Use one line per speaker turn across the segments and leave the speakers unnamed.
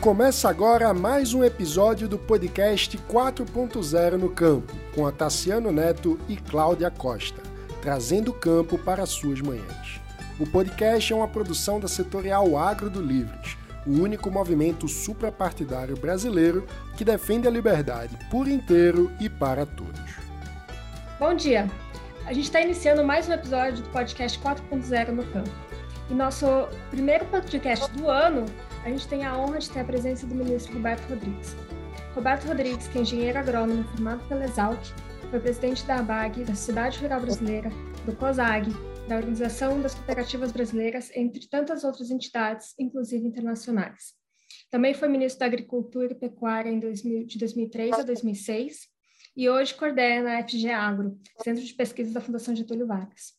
Começa agora mais um episódio do podcast 4.0 no Campo, com a Tassiano Neto e Cláudia Costa, trazendo o campo para suas manhãs. O podcast é uma produção da setorial Agro do Livres, o único movimento suprapartidário brasileiro que defende a liberdade por inteiro e para todos.
Bom dia! A gente está iniciando mais um episódio do podcast 4.0 no Campo. E nosso primeiro podcast do ano a gente tem a honra de ter a presença do ministro Roberto Rodrigues. Roberto Rodrigues, que é engenheiro agrônomo formado pela Exalc, foi presidente da ABAG, da Sociedade Rural Brasileira, do COSAG, da Organização das Cooperativas Brasileiras, entre tantas outras entidades, inclusive internacionais. Também foi ministro da Agricultura e Pecuária de 2003 a 2006 e hoje coordena a FG Agro, Centro de Pesquisa da Fundação Getúlio Vargas.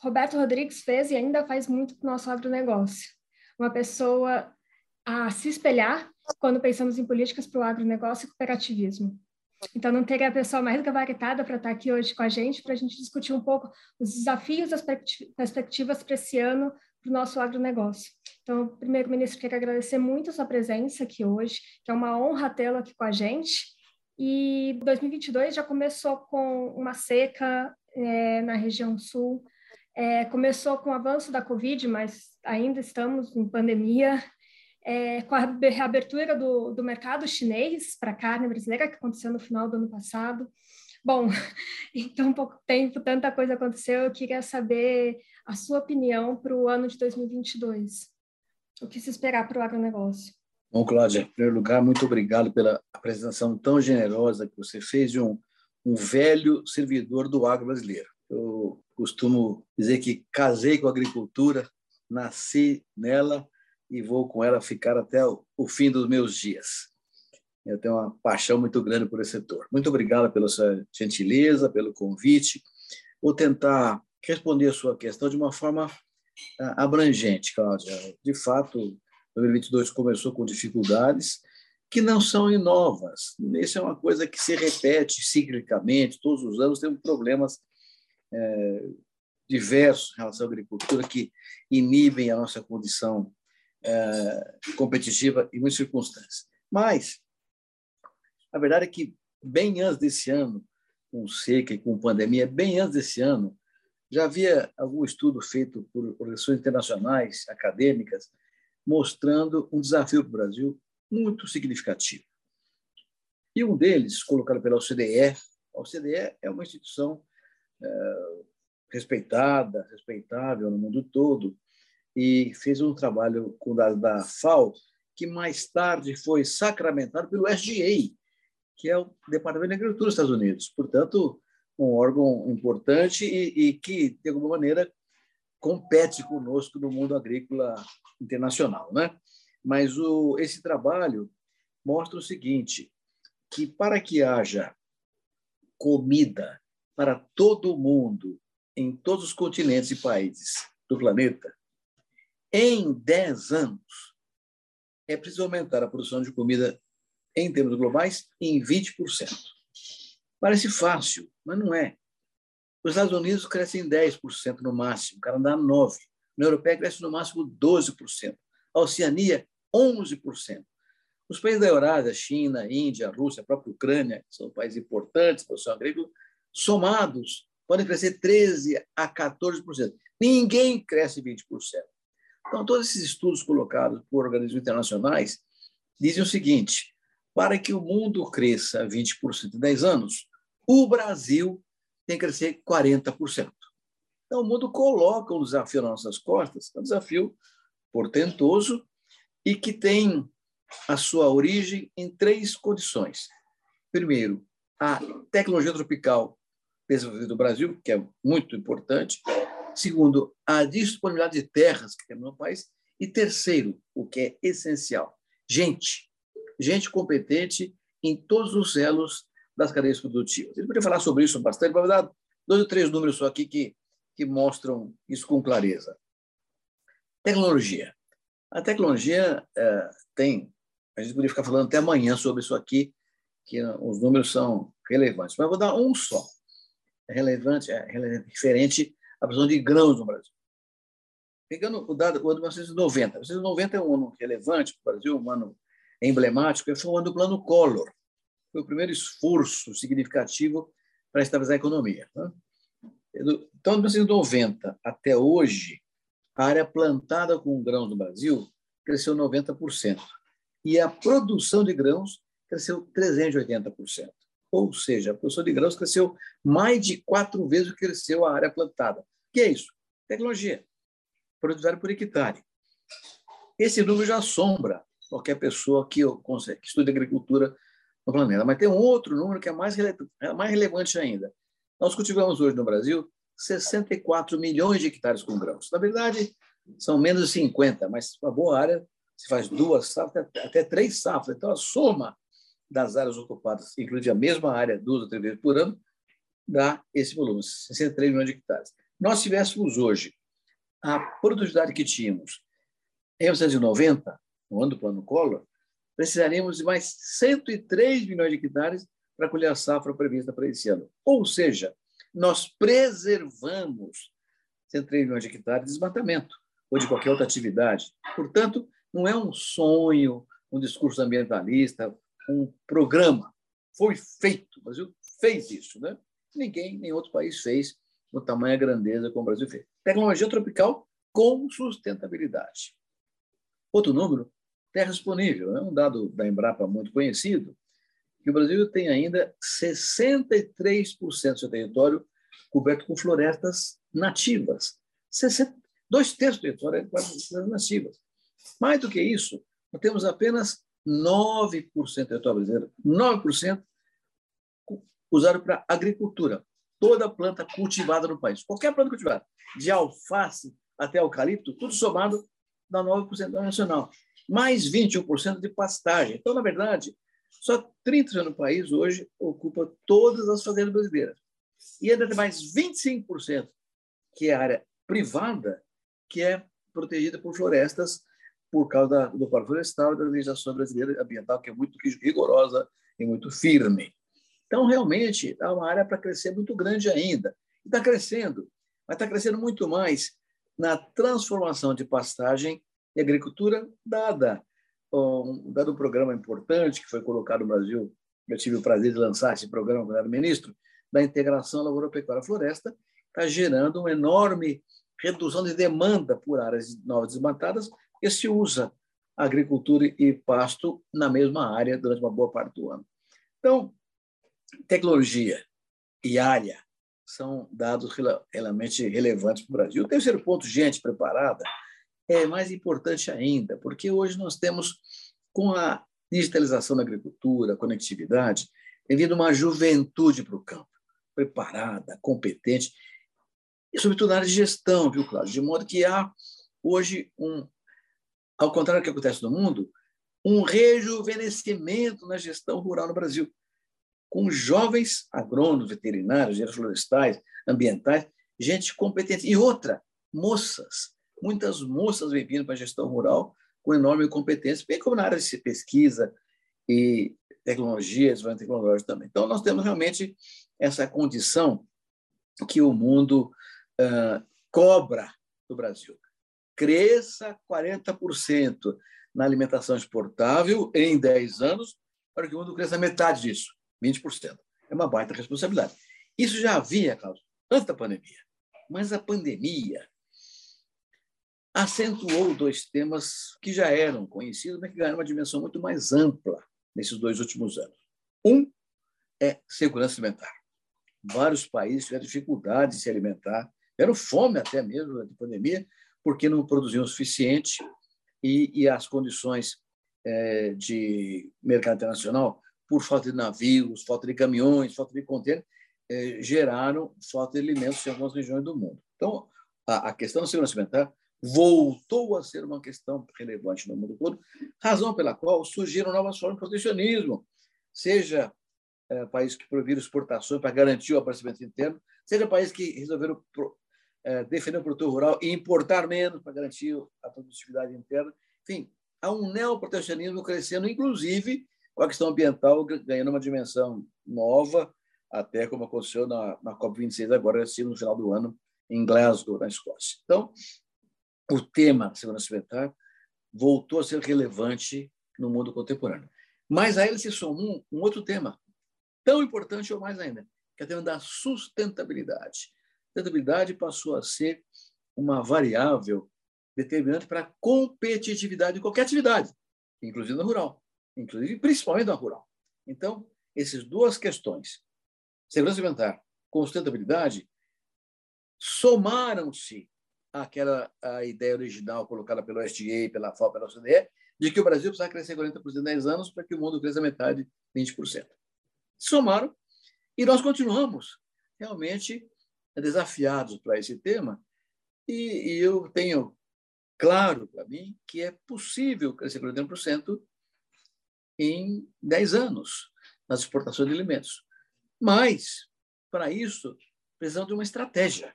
Roberto Rodrigues fez e ainda faz muito para o nosso agronegócio uma pessoa a se espelhar quando pensamos em políticas para o agronegócio e cooperativismo. Então, não teria a pessoa mais gabaritada para estar aqui hoje com a gente, para a gente discutir um pouco os desafios as perspectivas para esse ano para o nosso agronegócio. Então, primeiro, ministro, quero agradecer muito a sua presença aqui hoje, que é uma honra tê-lo aqui com a gente. E 2022 já começou com uma seca é, na região sul, é, começou com o avanço da Covid, mas ainda estamos em pandemia. É, com a reabertura do, do mercado chinês para carne brasileira, que aconteceu no final do ano passado. Bom, em tão pouco tempo, tanta coisa aconteceu, eu queria saber a sua opinião para o ano de 2022. O que se esperar para o agronegócio?
Bom, Cláudia, em primeiro lugar, muito obrigado pela apresentação tão generosa que você fez de um, um velho servidor do agro brasileiro. Eu costumo dizer que casei com a agricultura, nasci nela e vou com ela ficar até o, fim dos meus dias. Eu tenho uma paixão muito grande por esse setor. Muito obrigado pela sua gentileza, pelo convite. Vou tentar responder a sua questão de uma forma ah, abrangente, Cláudia. De fato, 2022 começou com dificuldades que não são inovas. Isso é uma coisa que se repete ciclicamente, todos os anos temos problemas é, diversos em relação à agricultura que inibem a nossa condição é, competitiva em muitas circunstâncias. Mas a verdade é que, bem antes desse ano, com seca e com pandemia, bem antes desse ano, já havia algum estudo feito por organizações internacionais, acadêmicas, mostrando um desafio para o Brasil muito significativo. E um deles, colocado pela OCDE, a OCDE é uma instituição respeitada, respeitável no mundo todo, e fez um trabalho com dados da FAO, que mais tarde foi sacramentado pelo SGA, que é o Departamento de Agricultura dos Estados Unidos. Portanto, um órgão importante e, e que, de alguma maneira, compete conosco no mundo agrícola internacional. Né? Mas o, esse trabalho mostra o seguinte, que para que haja comida para todo mundo em todos os continentes e países do planeta, em 10 anos, é preciso aumentar a produção de comida em termos globais em 20%. Parece fácil, mas não é. Os Estados Unidos crescem 10% no máximo, o Canadá 9%, a União Europeia cresce no máximo 12%, a Oceania 11%. Os países da Eurásia, China, Índia, Rússia, a própria Ucrânia, que são países importantes para o seu agrícola, somados podem crescer 13% a 14%. Ninguém cresce 20%. Então, todos esses estudos colocados por organismos internacionais dizem o seguinte: para que o mundo cresça 20% em 10 anos, o Brasil tem que crescer 40%. Então, o mundo coloca um desafio nas nossas costas, é um desafio portentoso e que tem a sua origem em três condições. Primeiro, a tecnologia tropical desenvolvida do Brasil, que é muito importante. Segundo, a disponibilidade de terras que temos no país. E terceiro, o que é essencial, gente. Gente competente em todos os elos das cadeias produtivas. Ele poderia falar sobre isso bastante, mas vou dar dois ou três números só aqui que, que mostram isso com clareza. Tecnologia. A tecnologia é, tem, a gente poderia ficar falando até amanhã sobre isso aqui, que os números são relevantes, mas vou dar um só relevante, é referente à produção de grãos no Brasil. Pegando o dado o ano de 1990, 1990 é um ano relevante para o Brasil, um ano emblemático foi o ano do Plano Collor. Foi o primeiro esforço significativo para estabilizar a economia. Né? Então, de 1990 até hoje, a área plantada com grãos no Brasil cresceu 90%. E a produção de grãos cresceu 380%. Ou seja, a produção de grãos cresceu mais de quatro vezes o que cresceu a área plantada. O que é isso? Tecnologia. Produtividade por hectare. Esse número já assombra qualquer pessoa que, que estude agricultura no planeta. Mas tem um outro número que é mais, rele é mais relevante ainda. Nós cultivamos hoje no Brasil 64 milhões de hectares com grãos. Na verdade, são menos de 50, mas uma boa área se faz duas safras, até três safras. Então, a soma das áreas ocupadas, incluindo a mesma área duas ou três vezes por ano, dá esse volume, 63 milhões de hectares. Nós tivéssemos hoje a produtividade que tínhamos em 1990, no ano do plano Collor, precisaríamos de mais 103 milhões de hectares para colher a safra prevista para esse ano. Ou seja, nós preservamos 103 milhões de hectares de desmatamento ou de qualquer outra atividade. Portanto, não é um sonho, um discurso ambientalista, um programa. Foi feito, o Brasil fez isso. Né? Ninguém, nem outro país fez no tamanho e grandeza como o Brasil fez. Tecnologia tropical com sustentabilidade. Outro número, terra disponível. É um dado da Embrapa muito conhecido, que o Brasil tem ainda 63% do seu território coberto com florestas nativas. 60, dois terços do território é florestas nativas. Mais do que isso, nós temos apenas 9% do território brasileiro, 9% usado para agricultura. Toda planta cultivada no país, qualquer planta cultivada, de alface até eucalipto, tudo somado dá 9% nacional. Mais 21% de pastagem. Então, na verdade, só 30% no país hoje ocupa todas as fazendas brasileiras. E ainda tem mais 25%, que é a área privada, que é protegida por florestas por causa do Código Florestal e da legislação brasileira ambiental, que é muito rigorosa e muito firme. Então, realmente, há uma área para crescer muito grande ainda. Está crescendo, mas está crescendo muito mais na transformação de pastagem e agricultura, dada um, dado um programa importante que foi colocado no Brasil, eu tive o prazer de lançar esse programa quando era ministro, da integração lavoura-pecuária-floresta, está gerando uma enorme redução de demanda por áreas novas desmatadas, porque se usa agricultura e pasto na mesma área durante uma boa parte do ano. Então, tecnologia e área são dados realmente relevantes para o Brasil. O terceiro ponto, gente preparada, é mais importante ainda, porque hoje nós temos, com a digitalização da agricultura, conectividade, tem vindo uma juventude para o campo, preparada, competente, e sobretudo na área de gestão, viu, Cláudio? De modo que há hoje um, ao contrário do que acontece no mundo, um rejuvenescimento na gestão rural no Brasil, com jovens agrônomos, veterinários, engenheiros florestais, ambientais, gente competente. E outra, moças. Muitas moças vêm vindo para a gestão rural com enorme competência, bem como na área de pesquisa e tecnologia, desenvolvimento tecnológico também. Então, nós temos realmente essa condição que o mundo uh, cobra do Brasil cresça 40% na alimentação exportável em 10 anos, para que o mundo cresça metade disso, 20%. É uma baita responsabilidade. Isso já havia, Carlos, antes da pandemia. Mas a pandemia acentuou dois temas que já eram conhecidos, mas que ganharam uma dimensão muito mais ampla nesses dois últimos anos. Um é segurança alimentar. Vários países tiveram dificuldade de se alimentar, tiveram fome até mesmo durante a pandemia, porque não produziam o suficiente e, e as condições é, de mercado internacional, por falta de navios, falta de caminhões, falta de contêiner, é, geraram falta de alimentos em algumas regiões do mundo. Então, a, a questão da segurança alimentar voltou a ser uma questão relevante no mundo todo, razão pela qual surgiram novas formas de protecionismo, seja é, países que proibiram exportações para garantir o abastecimento interno, seja países que resolveram defender o produtor rural e importar menos para garantir a produtividade interna. Enfim, há um neoprotecionismo crescendo, inclusive com a questão ambiental ganhando uma dimensão nova, até como aconteceu na, na COP26 agora, assim, no final do ano, em Glasgow, na Escócia. Então, o tema segurança alimentar voltou a ser relevante no mundo contemporâneo. Mas a ele se soma um, um outro tema, tão importante ou mais ainda, que é o tema da sustentabilidade. A sustentabilidade passou a ser uma variável determinante para a competitividade de qualquer atividade, inclusive na rural, inclusive principalmente na rural. Então, essas duas questões, segurança alimentar com sustentabilidade, somaram-se àquela a ideia original colocada pelo SDA, pela FAO, pela OCDE, de que o Brasil precisava crescer 40% em 10 anos para que o mundo cresça metade, 20%. Somaram e nós continuamos realmente desafiados para esse tema e, e eu tenho claro para mim que é possível crescer 40% em 10 anos nas exportações de alimentos. Mas, para isso, precisamos de uma estratégia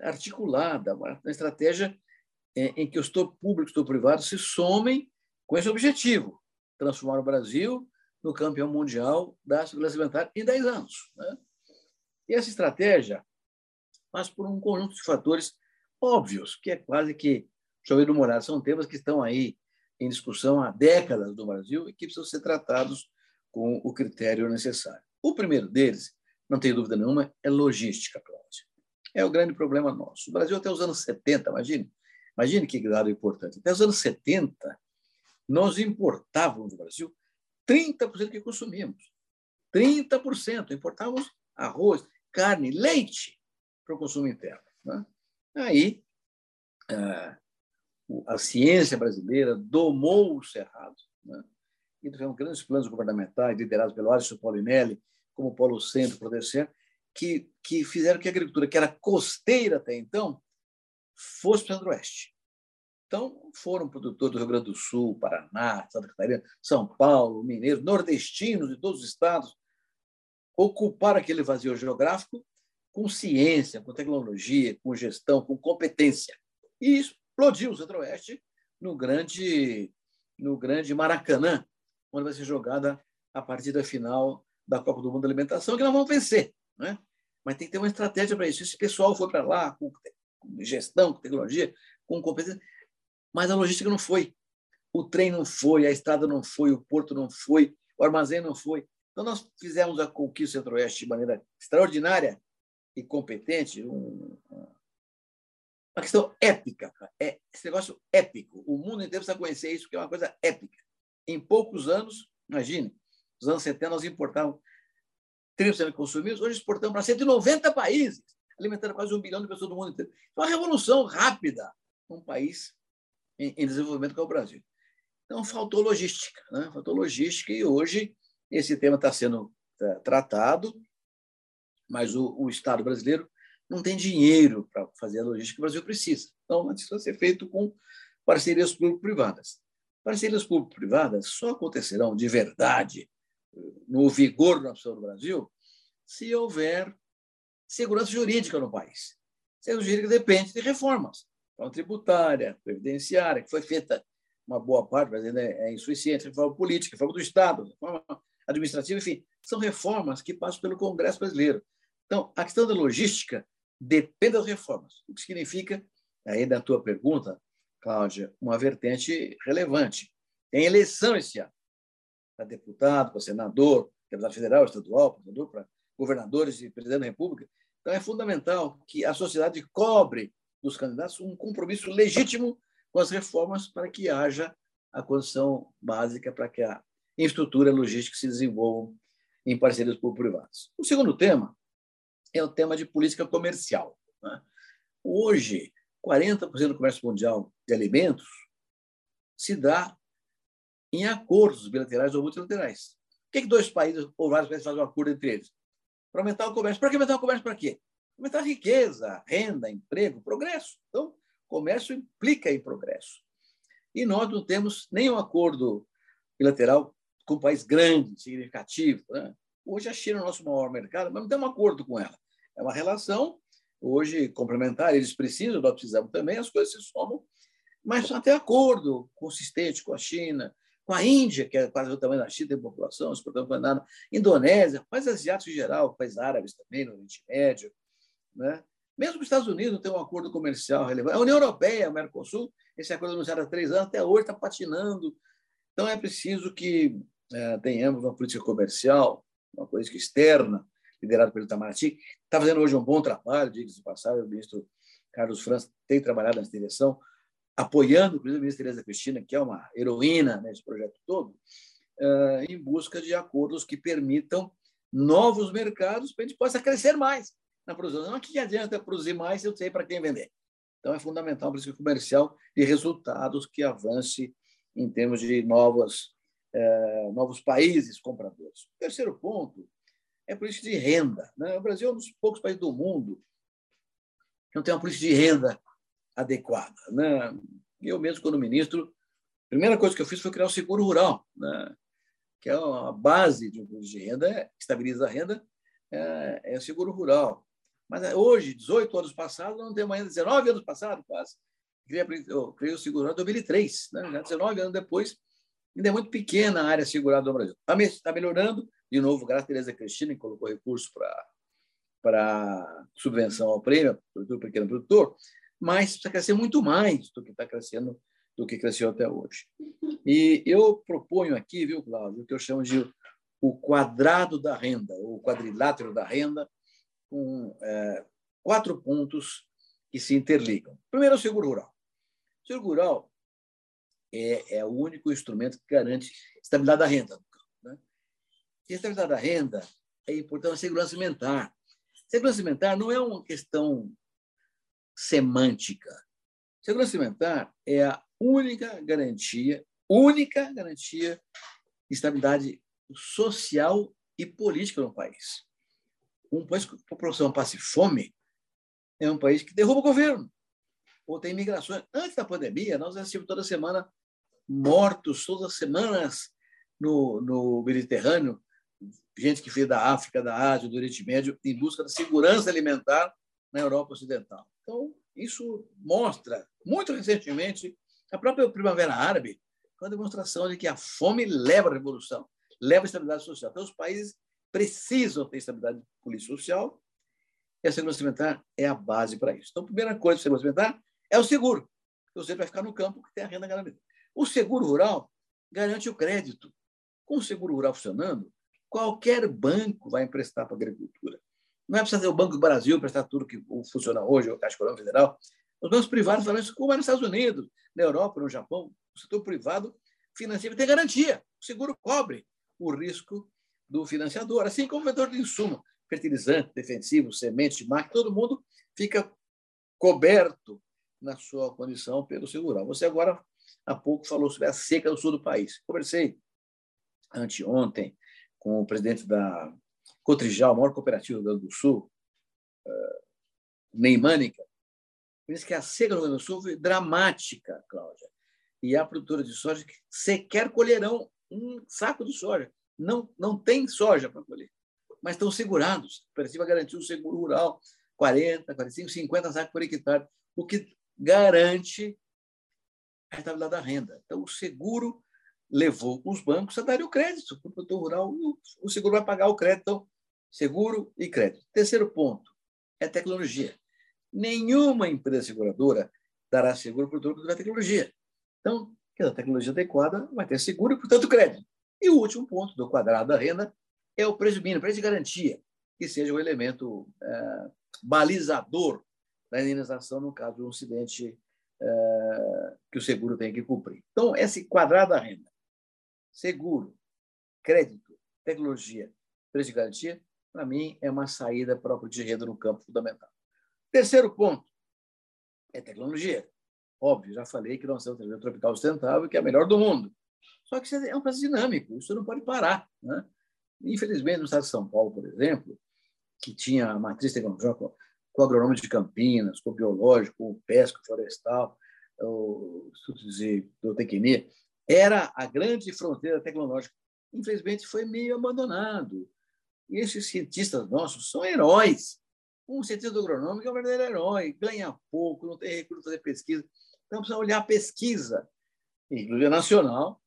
articulada, uma estratégia em que o setor público e o setor privado se somem com esse objetivo, transformar o Brasil no campeão mundial da segurança alimentar em 10 anos. Né? E essa estratégia passa por um conjunto de fatores óbvios, que é quase que chover no molhado. São temas que estão aí em discussão há décadas no Brasil e que precisam ser tratados com o critério necessário. O primeiro deles, não tem dúvida nenhuma, é logística, Cláudia. É o grande problema nosso. O Brasil, até os anos 70, imagine, imagine que dado importante, até os anos 70, nós importávamos do Brasil 30% do que consumíamos. 30%. Importávamos arroz, carne, leite para o consumo interno. Né? Aí, a, a ciência brasileira domou o cerrado. Né? E tivemos grandes planos governamentais, liderados pelo Alisson Paulinelli, como Polo Centro, Prodecer, que, que fizeram que a agricultura, que era costeira até então, fosse para o centro-oeste. Então, foram produtores do Rio Grande do Sul, Paraná, Santa Catarina, São Paulo, Mineiro, nordestinos de todos os estados, ocuparam aquele vazio geográfico com ciência, com tecnologia, com gestão, com competência. E explodiu o Centro-Oeste no grande, no grande Maracanã, onde vai ser jogada a partida final da Copa do Mundo da Alimentação, que nós vamos vencer. Né? Mas tem que ter uma estratégia para isso. Esse pessoal foi para lá com gestão, com tecnologia, com competência mas a logística não foi. O trem não foi, a estrada não foi, o porto não foi, o armazém não foi. Então, nós fizemos a conquista centro-oeste de maneira extraordinária e competente, um, uma questão épica. É, esse negócio épico. O mundo inteiro precisa conhecer isso, que é uma coisa épica. Em poucos anos, imagine, nos anos 70 nós importávamos 30% de consumíveis, hoje exportamos para 190 países, alimentando quase um bilhão de pessoas do mundo inteiro. É uma revolução rápida num país em, em desenvolvimento que é o Brasil. Então, faltou logística, né? faltou logística e hoje esse tema está sendo é, tratado, mas o, o, Estado brasileiro não tem dinheiro para fazer a logística que o Brasil precisa. Então, isso vai ser feito com parcerias público-privadas. Parcerias público-privadas só acontecerão de verdade, no vigor da nação do Brasil, se houver segurança jurídica no país. Segurança jurídica depende de reformas reforma tributária, previdenciária, que foi feita uma boa parte, mas ainda é insuficiente, reforma política, reforma do Estado, reforma administrativa, enfim, são reformas que passam pelo Congresso brasileiro. Então, a questão da logística depende das reformas, o que significa, aí da tua pergunta, Cláudia, uma vertente relevante. Tem eleição esse ano, para deputado, para senador, deputado federal, estadual, para governadores e presidente da República. Então, é fundamental que a sociedade cobre dos candidatos um compromisso legítimo com as reformas para que haja a condição básica para que a infraestrutura logística se desenvolva em parcerias público-privadas. O segundo tema é o tema de política comercial. Né? Hoje, 40% do comércio mundial de alimentos se dá em acordos bilaterais ou multilaterais. Por que, que dois países ou vários países fazem um acordo entre eles? Para aumentar o comércio. Para que aumentar o comércio? Para quê? aumentar a riqueza, renda, emprego, progresso. Então, comércio implica em progresso. E nós não temos nenhum acordo bilateral com um país grande, significativo. Né? Hoje a China é o nosso maior mercado, mas não temos um acordo com ela. É uma relação, hoje, complementar, eles precisam, nós precisamos também, as coisas se somam, mas não tem acordo consistente com a China, com a Índia, que é quase o tamanho da China, tem população, exportando para nada, Indonésia, países asiáticos em geral, países árabes também, no Oriente Médio, né? Mesmo os Estados Unidos tenham um acordo comercial relevante, a União Europeia, o Mercosul, esse acordo anunciado há três anos, até hoje está patinando. Então, é preciso que é, tenhamos uma política comercial, uma política externa, liderada pelo Itamaraty. Está fazendo hoje um bom trabalho, diga-se de passagem, o ministro Carlos França tem trabalhado nessa direção, apoiando, inclusive, a ministra Tereza Cristina, que é uma heroína nesse projeto todo, é, em busca de acordos que permitam novos mercados para a gente possa crescer mais na produção. Não que adianta produzir mais se eu sei para quem vender. Então, é fundamental a política comercial de resultados que avance em termos de novas, eh, novos países compradores. O terceiro ponto é a política de renda. Né? O Brasil é um dos poucos países do mundo que não tem uma política de renda adequada. Né? Eu mesmo, quando ministro, a primeira coisa que eu fiz foi criar o seguro rural, né? que é a base de um política de renda, estabiliza a renda, é, é o seguro rural. Mas é, hoje, 18 anos passados, não temos ainda 19 anos passados, quase. Eu criei o seguro em 2003, né? 19 anos depois, ainda é muito pequena a área segurada do Brasil. Está tá melhorando, de novo, graças a Tereza Cristina, que colocou recurso para subvenção ao prêmio, do pequeno produtor, mas precisa crescer muito mais do que está crescendo, do que cresceu até hoje. E eu proponho aqui, viu, Cláudio, o que eu chamo de o quadrado da renda, o quadrilátero da renda, com é, quatro pontos que se interligam. Primeiro, o seguro rural. O seguro rural é, é o único instrumento que garante estabilidade da renda. Né? E a estabilidade da renda é importante a segurança alimentar. Segurança alimentar não é uma questão semântica. Segurança alimentar é a única garantia, única garantia de estabilidade social e política no país um país a população passe fome é um país que derruba o governo ou tem migrações. Antes da pandemia, nós assistimos toda semana mortos, todas as semanas no, no Mediterrâneo, gente que veio da África, da Ásia, do Oriente Médio, em busca da segurança alimentar na Europa Ocidental. Então, isso mostra, muito recentemente, a própria Primavera Árabe, com a demonstração de que a fome leva à revolução, leva à estabilidade social. Então, os países precisam ter estabilidade política social e a segurança alimentar é a base para isso. Então, a primeira coisa da segurança alimentar é o seguro. Você vai ficar no campo que tem a renda garantida. O seguro rural garante o crédito. Com o seguro rural funcionando, qualquer banco vai emprestar para a agricultura. Não é preciso ter o Banco do Brasil emprestar tudo que funciona hoje, o Caixa Econômica Federal. Os bancos privados fazem isso, como é nos Estados Unidos, na Europa, no Japão. O setor privado financia tem garantia. O seguro cobre o risco do financiador, assim como o vendedor de insumo, fertilizante, defensivo, semente, máquina, todo mundo fica coberto na sua condição pelo segural. Você agora, há pouco, falou sobre a seca no sul do país. Conversei anteontem com o presidente da Cotrijal, a maior cooperativa do Rio Grande do Sul, uh, Neimânica, disse que a seca no Rio Grande do Sul foi dramática, Cláudia. E há produtora de soja que sequer colherão um saco de soja não, não tem soja para colher, mas estão segurados. A Cooperativa garantiu o seguro rural, 40, 45, 50 sacos por hectare, o que garante a estabilidade da renda. Então, o seguro levou os bancos a darem o crédito para o produtor rural, o seguro vai pagar o crédito. Então, seguro e crédito. Terceiro ponto é tecnologia. Nenhuma empresa seguradora dará seguro para o produtor tiver tecnologia. Então, a tecnologia adequada vai ter seguro e, portanto, crédito. E o último ponto do quadrado da renda é o preço mínimo, preço de garantia, que seja o elemento é, balizador da indenização no caso de um acidente é, que o seguro tem que cumprir. Então, esse quadrado da renda, seguro, crédito, tecnologia, preço de garantia, para mim é uma saída própria de renda no campo fundamental. Terceiro ponto é tecnologia. Óbvio, já falei que nós temos a tropical sustentável, que é a melhor do mundo. Só que é um processo dinâmico, isso não pode parar. Né? Infelizmente, no estado de São Paulo, por exemplo, que tinha a matriz tecnológica com o de Campinas, com o biológico, com o pesco florestal, o estudo de era a grande fronteira tecnológica. Infelizmente, foi meio abandonado. E esses cientistas nossos são heróis. Um cientista agronômico é um verdadeiro herói, ganha pouco, não tem recurso para fazer pesquisa. Então, precisa olhar a pesquisa, inclusive nacional,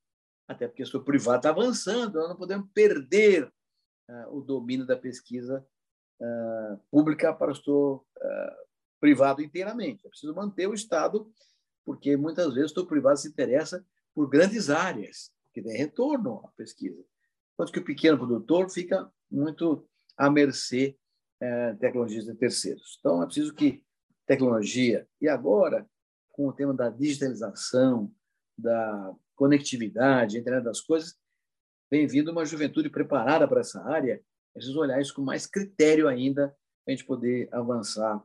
até porque o setor privado está avançando, nós não podemos perder uh, o domínio da pesquisa uh, pública para o setor uh, privado inteiramente. É preciso manter o Estado, porque muitas vezes o setor privado se interessa por grandes áreas, que tem retorno à pesquisa. Enquanto que o pequeno produtor fica muito à mercê é, tecnologias de terceiros. Então, é preciso que tecnologia, e agora, com o tema da digitalização, da conectividade, internet das coisas, vem vindo uma juventude preparada para essa área, preciso olhar isso com mais critério ainda, para a gente poder avançar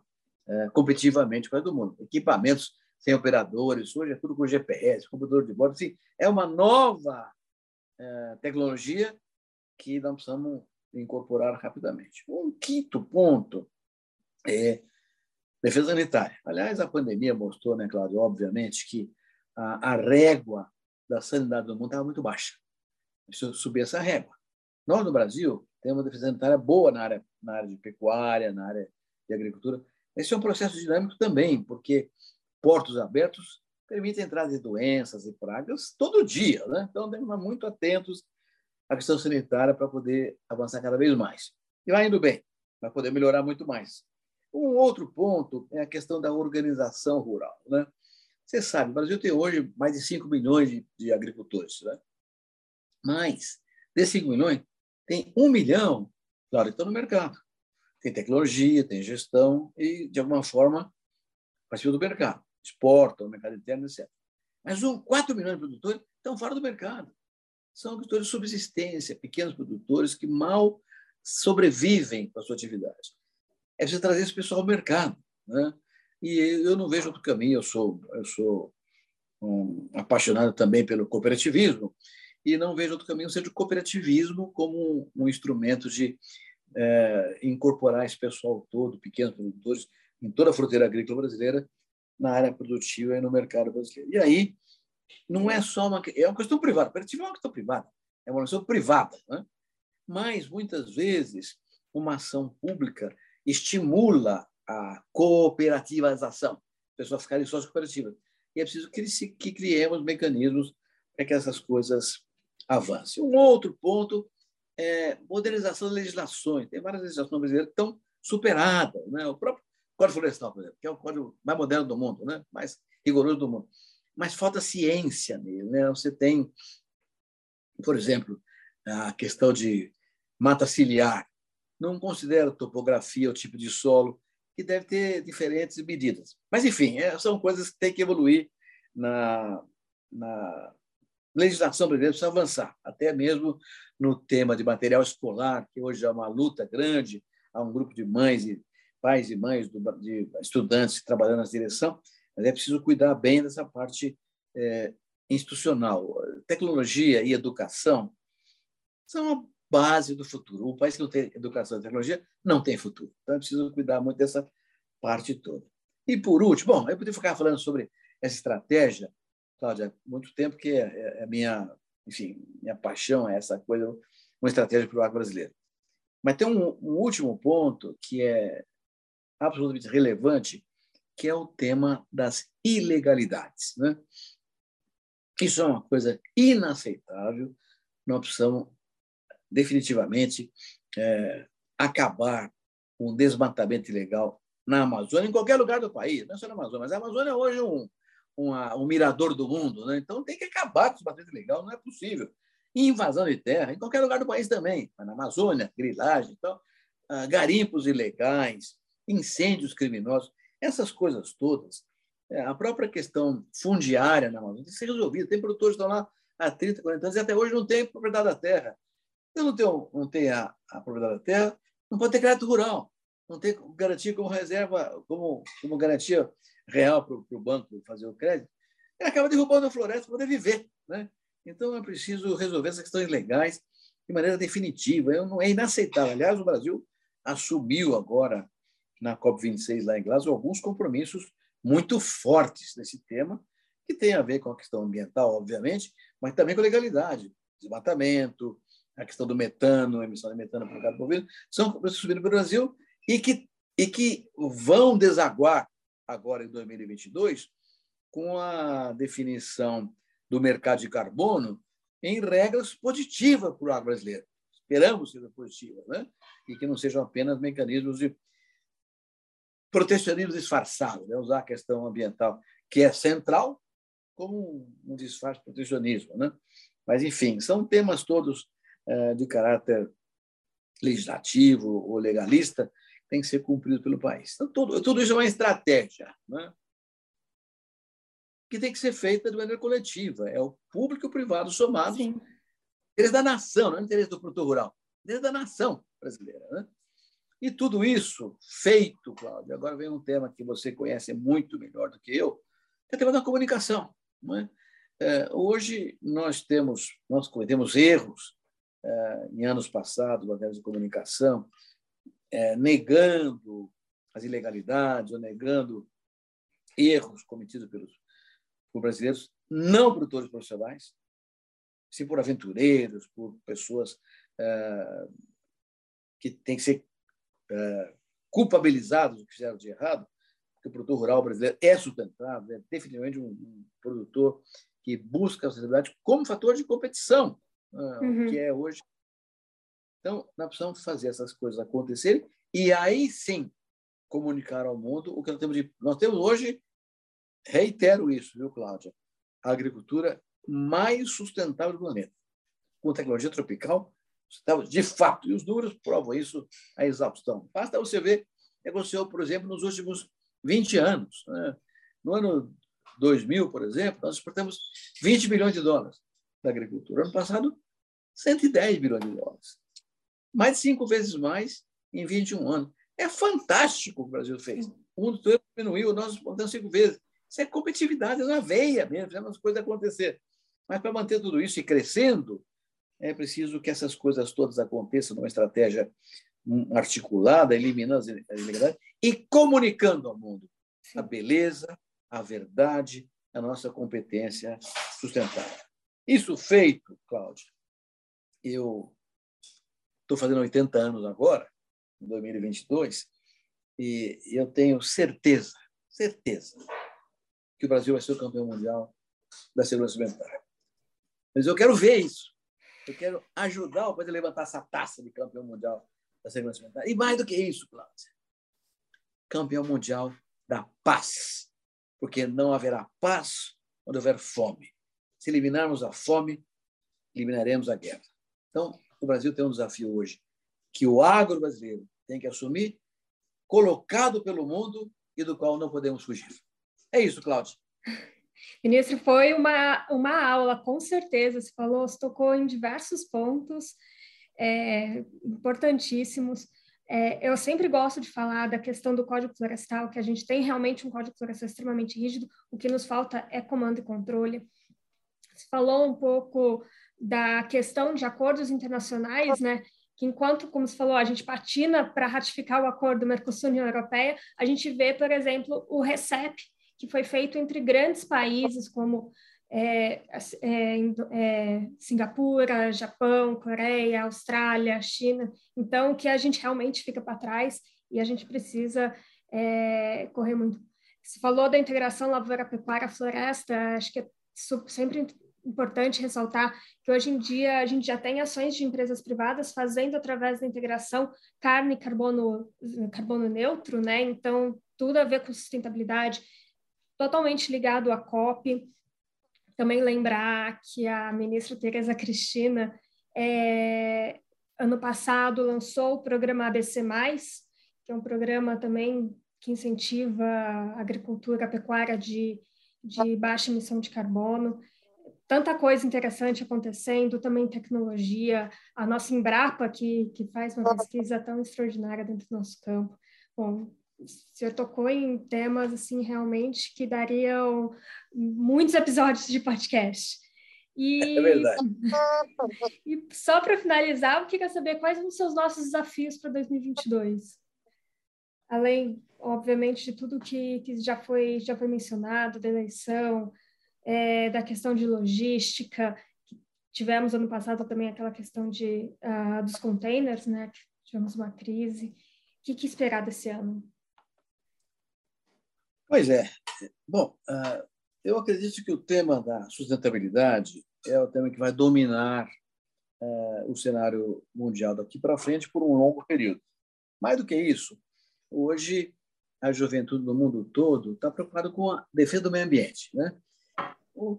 é, competitivamente com o do mundo. Equipamentos sem operadores, hoje é tudo com GPS, computador de bordo, assim, é uma nova é, tecnologia que nós precisamos incorporar rapidamente. Um quinto ponto é defesa sanitária. Aliás, a pandemia mostrou, né, Cláudio, obviamente, que a, a régua da sanidade do mundo estava muito baixa. Preciso subir essa régua. Nós, no Brasil, temos uma defesa sanitária boa na área, na área de pecuária, na área de agricultura. Esse é um processo dinâmico também, porque portos abertos permitem a entrada de doenças e pragas todo dia. Né? Então, temos que estar muito atentos à questão sanitária para poder avançar cada vez mais. E vai indo bem, vai poder melhorar muito mais. Um outro ponto é a questão da organização rural. Né? Você sabe, o Brasil tem hoje mais de 5 milhões de, de agricultores. Né? Mas, desses 5 milhões, tem 1 milhão, claro, que estão no mercado. Tem tecnologia, tem gestão e, de alguma forma, participam do mercado. Exportam, mercado interno, etc. Mas 4 milhões de produtores estão fora do mercado. São agricultores de subsistência, pequenos produtores que mal sobrevivem com a sua atividade. É preciso trazer esse pessoal ao mercado. Né? E eu não vejo outro caminho. Eu sou, eu sou um apaixonado também pelo cooperativismo e não vejo outro caminho seja o cooperativismo como um, instrumento de é, incorporar esse pessoal todo, pequenos produtores, em toda a fronteira agrícola brasileira, na área produtiva e no mercado brasileiro. E aí, não é só uma, é uma questão privada. O cooperativo é uma questão privada, é uma questão privada. Né? Mas, muitas vezes, uma ação pública estimula a cooperativização, as pessoas ficarem sócios cooperativas. E é preciso que, que criemos mecanismos para que essas coisas avance. Um outro ponto é modernização das legislações. Tem várias legislações brasileiras que estão superadas. Né? O próprio Código Florestal, por exemplo, que é o código mais moderno do mundo, né? mais rigoroso do mundo. Mas falta ciência nele. Né? Você tem, por exemplo, a questão de mata ciliar. Não considera topografia, o tipo de solo, que deve ter diferentes medidas. Mas, enfim, é, são coisas que têm que evoluir na, na legislação brasileira precisa avançar, até mesmo no tema de material escolar, que hoje é uma luta grande, há um grupo de mães e pais e mães de estudantes trabalhando na direção, mas é preciso cuidar bem dessa parte é, institucional. Tecnologia e educação são a base do futuro. O país que não tem educação e tecnologia não tem futuro. Então é preciso cuidar muito dessa parte toda. E por último, bom, eu poderia ficar falando sobre essa estratégia Cláudia, muito tempo que é, é, é minha, enfim, minha paixão é essa coisa, uma estratégia para o agro brasileiro. Mas tem um, um último ponto que é absolutamente relevante, que é o tema das ilegalidades. Né? Isso é uma coisa inaceitável. Nós precisamos definitivamente é, acabar com o desmatamento ilegal na Amazônia, em qualquer lugar do país, não é só na Amazônia, mas a Amazônia é hoje um, uma, um mirador do mundo. Né? Então tem que acabar com os patentes legal, não é possível. invasão de terra, em qualquer lugar do país também, na Amazônia, grilagem, então, ah, garimpos ilegais, incêndios criminosos, essas coisas todas. É, a própria questão fundiária na Amazônia tem que ser resolvida. Tem produtores que estão lá há 30, 40 anos e até hoje não tem propriedade da terra. Eu não tenho, não tenho a, a propriedade da terra, não pode ter crédito rural, não tem garantia como reserva, como, como garantia real para o banco fazer o crédito, ele acaba derrubando a floresta para poder viver. Né? Então, é preciso resolver essas questões legais de maneira definitiva. Eu não é inaceitável. Aliás, o Brasil assumiu agora, na COP26 lá em Glasgow, alguns compromissos muito fortes nesse tema, que tem a ver com a questão ambiental, obviamente, mas também com a legalidade, desmatamento, a questão do metano, emissão de metano o gado bovino, são compromissos subindo para o Brasil e que, e que vão desaguar agora em 2022, com a definição do mercado de carbono em regras positivas para o agro brasileiro. Esperamos que seja positiva, né? e que não sejam apenas mecanismos de protecionismo disfarçado, né? usar a questão ambiental, que é central, como um disfarce protecionismo. Né? Mas, enfim, são temas todos é, de caráter legislativo ou legalista tem que ser cumprido pelo país. Então, tudo, tudo isso é uma estratégia né? que tem que ser feita de maneira coletiva. É o público e o privado somados. Sim. Interesse da nação, não é interesse do produtor rural, interesse da nação brasileira. Né? E tudo isso feito, Cláudio, agora vem um tema que você conhece muito melhor do que eu, é o tema da comunicação. É? É, hoje nós temos, nós cometemos erros é, em anos passados, termos de comunicação, é, negando as ilegalidades ou negando erros cometidos pelos por brasileiros não produtores profissionais, sim por aventureiros, por pessoas é, que têm que ser é, culpabilizados do que fizeram de errado, porque o produtor rural brasileiro é sustentável, é definitivamente um, um produtor que busca a sustentabilidade como fator de competição, ah, uhum. que é hoje. Então, nós precisamos fazer essas coisas acontecerem e aí sim comunicar ao mundo o que nós temos de. Nós temos hoje, reitero isso, viu, Cláudia? A agricultura mais sustentável do planeta. Com tecnologia tropical, de fato, e os números provam isso a exaustão. Basta você ver aconteceu, por exemplo, nos últimos 20 anos. Né? No ano 2000, por exemplo, nós exportamos 20 bilhões de dólares da agricultura. Ano passado, 110 bilhões de dólares. Mais de cinco vezes mais em 21 anos. É fantástico o que o Brasil fez. O mundo todo diminuiu, nós exportamos cinco vezes. Isso é competitividade na veia mesmo, fazendo as coisas acontecer. Mas para manter tudo isso e crescendo, é preciso que essas coisas todas aconteçam numa estratégia articulada, eliminando as ilegalidades e comunicando ao mundo a beleza, a verdade, a nossa competência sustentável. Isso feito, Cláudio, eu estou fazendo 80 anos agora, em 2022, e eu tenho certeza, certeza, que o Brasil vai ser o campeão mundial da segurança alimentar. Mas eu quero ver isso. Eu quero ajudar o país a levantar essa taça de campeão mundial da segurança alimentar. E mais do que isso, Cláudio, campeão mundial da paz porque não haverá paz quando houver fome. Se eliminarmos a fome, eliminaremos a guerra. Então, o Brasil tem um desafio hoje que o agro brasileiro tem que assumir, colocado pelo mundo e do qual não podemos fugir. É isso, Cláudio.
Ministro, foi uma, uma aula, com certeza. Você falou, você tocou em diversos pontos é, importantíssimos. É, eu sempre gosto de falar da questão do Código Florestal, que a gente tem realmente um Código Florestal extremamente rígido, o que nos falta é comando e controle. Você falou um pouco da questão de acordos internacionais, né? Que enquanto, como você falou, a gente patina para ratificar o acordo Mercosul-União Europeia, a gente vê, por exemplo, o RECEP, que foi feito entre grandes países como é, é, é, Singapura, Japão, Coreia, Austrália, China. Então, que a gente realmente fica para trás e a gente precisa é, correr muito. Você falou da integração lavoura-pecuária-floresta, acho que é sempre importante ressaltar que hoje em dia a gente já tem ações de empresas privadas fazendo através da integração carne e carbono, carbono neutro, né? Então, tudo a ver com sustentabilidade, totalmente ligado à COP. Também lembrar que a ministra Tereza Cristina, é, ano passado, lançou o programa ABC, que é um programa também que incentiva a agricultura, a pecuária de, de baixa emissão de carbono. Tanta coisa interessante acontecendo, também tecnologia, a nossa Embrapa, que, que faz uma pesquisa tão extraordinária dentro do nosso campo. Bom, o senhor tocou em temas assim realmente que dariam muitos episódios de podcast.
E, é verdade.
e só para finalizar, eu queria saber quais são os seus nossos desafios para 2022. Além, obviamente, de tudo que, que já, foi, já foi mencionado, da eleição, é, da questão de logística, tivemos ano passado também aquela questão de, uh, dos containers, né? Tivemos uma crise. O que, que esperar desse ano?
Pois é. Bom, ah, eu acredito que o tema da sustentabilidade é o tema que vai dominar ah, o cenário mundial daqui para frente por um longo período. Mais do que isso, hoje a juventude do mundo todo está preocupada com a defesa do meio ambiente. Né?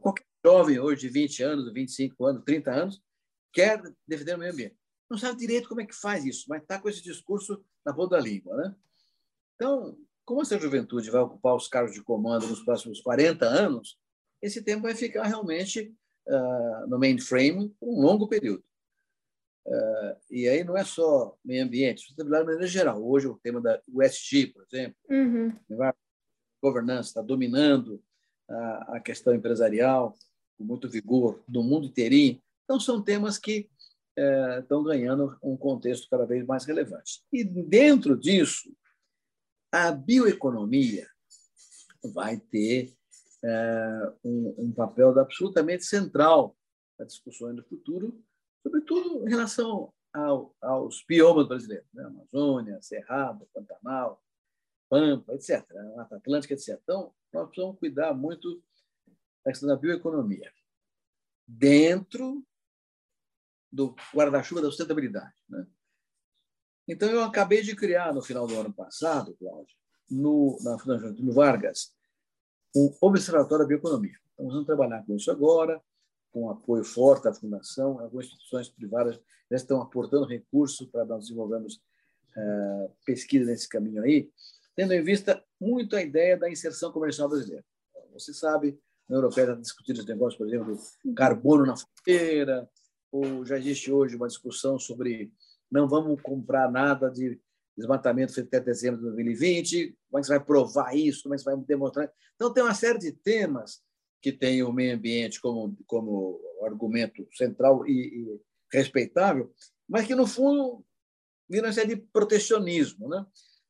Qualquer jovem hoje de 20 anos, 25 anos, 30 anos, quer defender o meio ambiente. Não sabe direito como é que faz isso, mas está com esse discurso na ponta da língua. Né? Então, como essa juventude vai ocupar os cargos de comando nos próximos 40 anos, esse tempo vai ficar realmente uh, no mainframe por um longo período. Uh, e aí não é só meio ambiente, sustentabilidade de maneira geral. Hoje o tema da USG, por exemplo, uhum. governança está dominando a, questão empresarial com muito vigor no mundo inteirinho. Então são temas que uh, estão ganhando um contexto cada vez mais relevante. E dentro disso, a bioeconomia vai ter uh, um, papel absolutamente central na discussão do futuro, sobretudo em relação ao, aos biomas brasileiros, né? Amazônia, Cerrado, Pantanal, Pampa, etc., Mata Atlântica, etc. Então, nós precisamos cuidar muito da questão da bioeconomia, dentro do guarda-chuva da sustentabilidade. Né? Então, eu acabei de criar, no final do ano passado, Cláudio, no, na Fundação Antônio Vargas, um observatório da bioeconomia. Então, vamos trabalhar com isso agora, com apoio forte da Fundação, algumas instituições privadas já estão aportando recursos para nós desenvolvermos uh, pesquisa nesse caminho aí, tendo em vista muito a ideia da inserção comercial brasileira. Você sabe, na Europeia está discutindo esse negócio, por exemplo, do carbono na fronteira, ou já existe hoje uma discussão sobre não vamos comprar nada de desmatamento feito até dezembro de 2020, como é que você vai provar isso, como é que você vai demonstrar. Então, tem uma série de temas que tem o meio ambiente como, como argumento central e, e respeitável, mas que, no fundo, viram uma série de protecionismo. Né?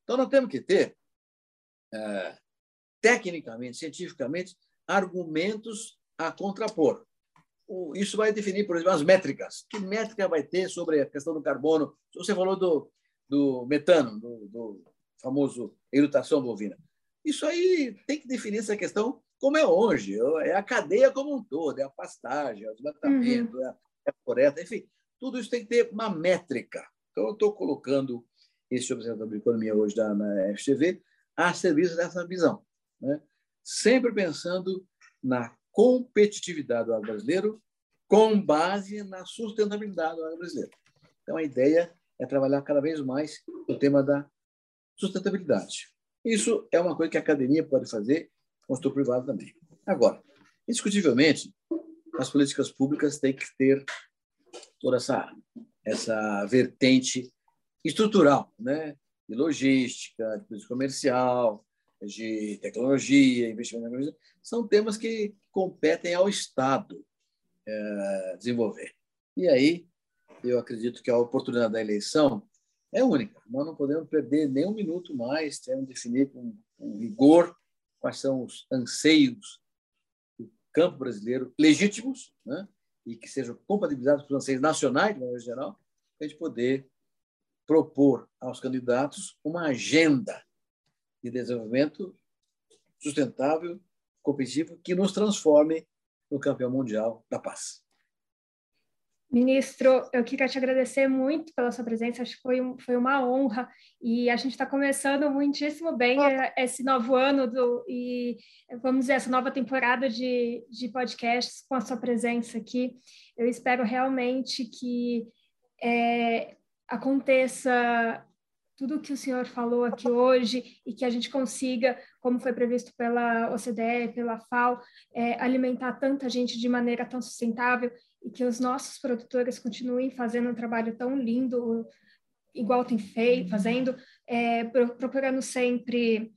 Então, nós temos que ter, é, tecnicamente, cientificamente, argumentos a contrapor. Isso vai definir, por exemplo, as métricas. Que métrica vai ter sobre a questão do carbono? Você falou do, do metano, do, do famoso erutação bovina. Isso aí tem que definir essa questão como é hoje. É a cadeia como um todo, é a pastagem, é o desmatamento, uhum. é a floresta, enfim, tudo isso tem que ter uma métrica. Então, eu estou colocando esse Observatório de Economia hoje da, na FGV a serviço dessa visão, né? sempre pensando na competitividade do agro brasileiro com base na sustentabilidade do agro brasileiro. Então, a ideia é trabalhar cada vez mais o tema da sustentabilidade. Isso é uma coisa que a academia pode fazer, o setor privado também. Agora, indiscutivelmente, as políticas públicas têm que ter toda essa, essa vertente estrutural, né? de logística, de comercial, de tecnologia, investimento em tecnologia, são temas que competem ao Estado é, desenvolver. E aí, eu acredito que a oportunidade da eleição é única. Nós não podemos perder nem um minuto mais, temos que definir com, com rigor quais são os anseios do campo brasileiro legítimos, né? e que sejam compatibilizados com os anseios nacionais, de maneira geral, para a gente poder propor aos candidatos uma agenda de desenvolvimento sustentável, competitivo, que nos transforme no campeão mundial da paz.
Ministro, eu queria te agradecer muito pela sua presença, acho que foi, um, foi uma honra, e a gente está começando muitíssimo bem esse novo ano do, e, vamos dizer, essa nova temporada de, de podcasts com a sua presença aqui. Eu espero realmente que é, aconteça tudo o que o senhor falou aqui hoje e que a gente consiga, como foi previsto pela OCDE, pela FAO, é, alimentar tanta gente de maneira tão sustentável e que os nossos produtores continuem fazendo um trabalho tão lindo, igual tem feito, fazendo, é, procurando sempre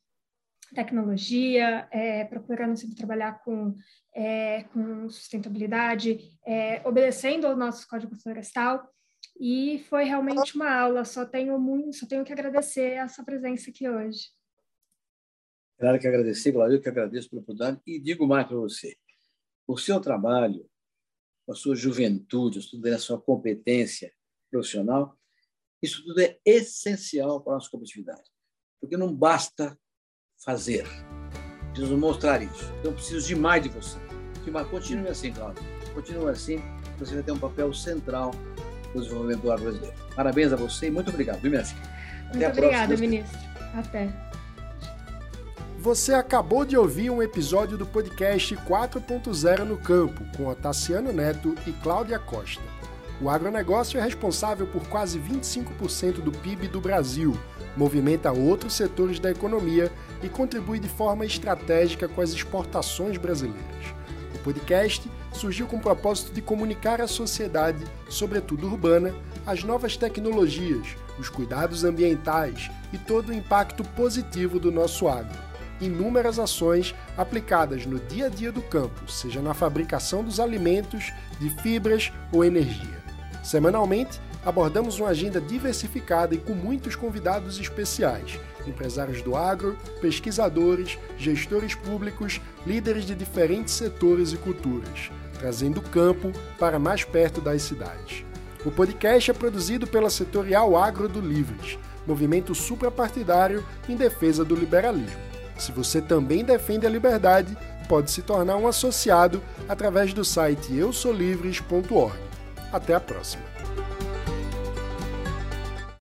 tecnologia, é, procurando sempre trabalhar com, é, com sustentabilidade, é, obedecendo ao nosso código florestal e foi realmente uma aula. Só tenho muito, só tenho que agradecer a sua presença aqui hoje.
Claro que agradecer, eu que agradeço pela oportunidade e digo mais para você. O seu trabalho, a sua juventude, a sua competência profissional, isso tudo é essencial para a nossa competitividade. Porque não basta fazer, preciso mostrar isso. Então, preciso de mais de você. Continue assim, Cláudio. Continue assim, você vai ter um papel central do desenvolvimento do brasileiro. Parabéns a você e muito obrigado?
Até muito obrigada, próxima. ministro. Até.
Você acabou de ouvir um episódio do podcast 4.0 no Campo, com Otaciano Neto e Cláudia Costa. O agronegócio é responsável por quase 25% do PIB do Brasil, movimenta outros setores da economia e contribui de forma estratégica com as exportações brasileiras. O podcast surgiu com o propósito de comunicar à sociedade, sobretudo urbana, as novas tecnologias, os cuidados ambientais e todo o impacto positivo do nosso agro. Inúmeras ações aplicadas no dia a dia do campo, seja na fabricação dos alimentos, de fibras ou energia. Semanalmente, abordamos uma agenda diversificada e com muitos convidados especiais, empresários do agro, pesquisadores, gestores públicos, líderes de diferentes setores e culturas, trazendo o campo para mais perto das cidades. O podcast é produzido pela Setorial Agro do Livres, movimento suprapartidário em defesa do liberalismo. Se você também defende a liberdade, pode se tornar um associado através do site eusolivres.org. Até a próxima!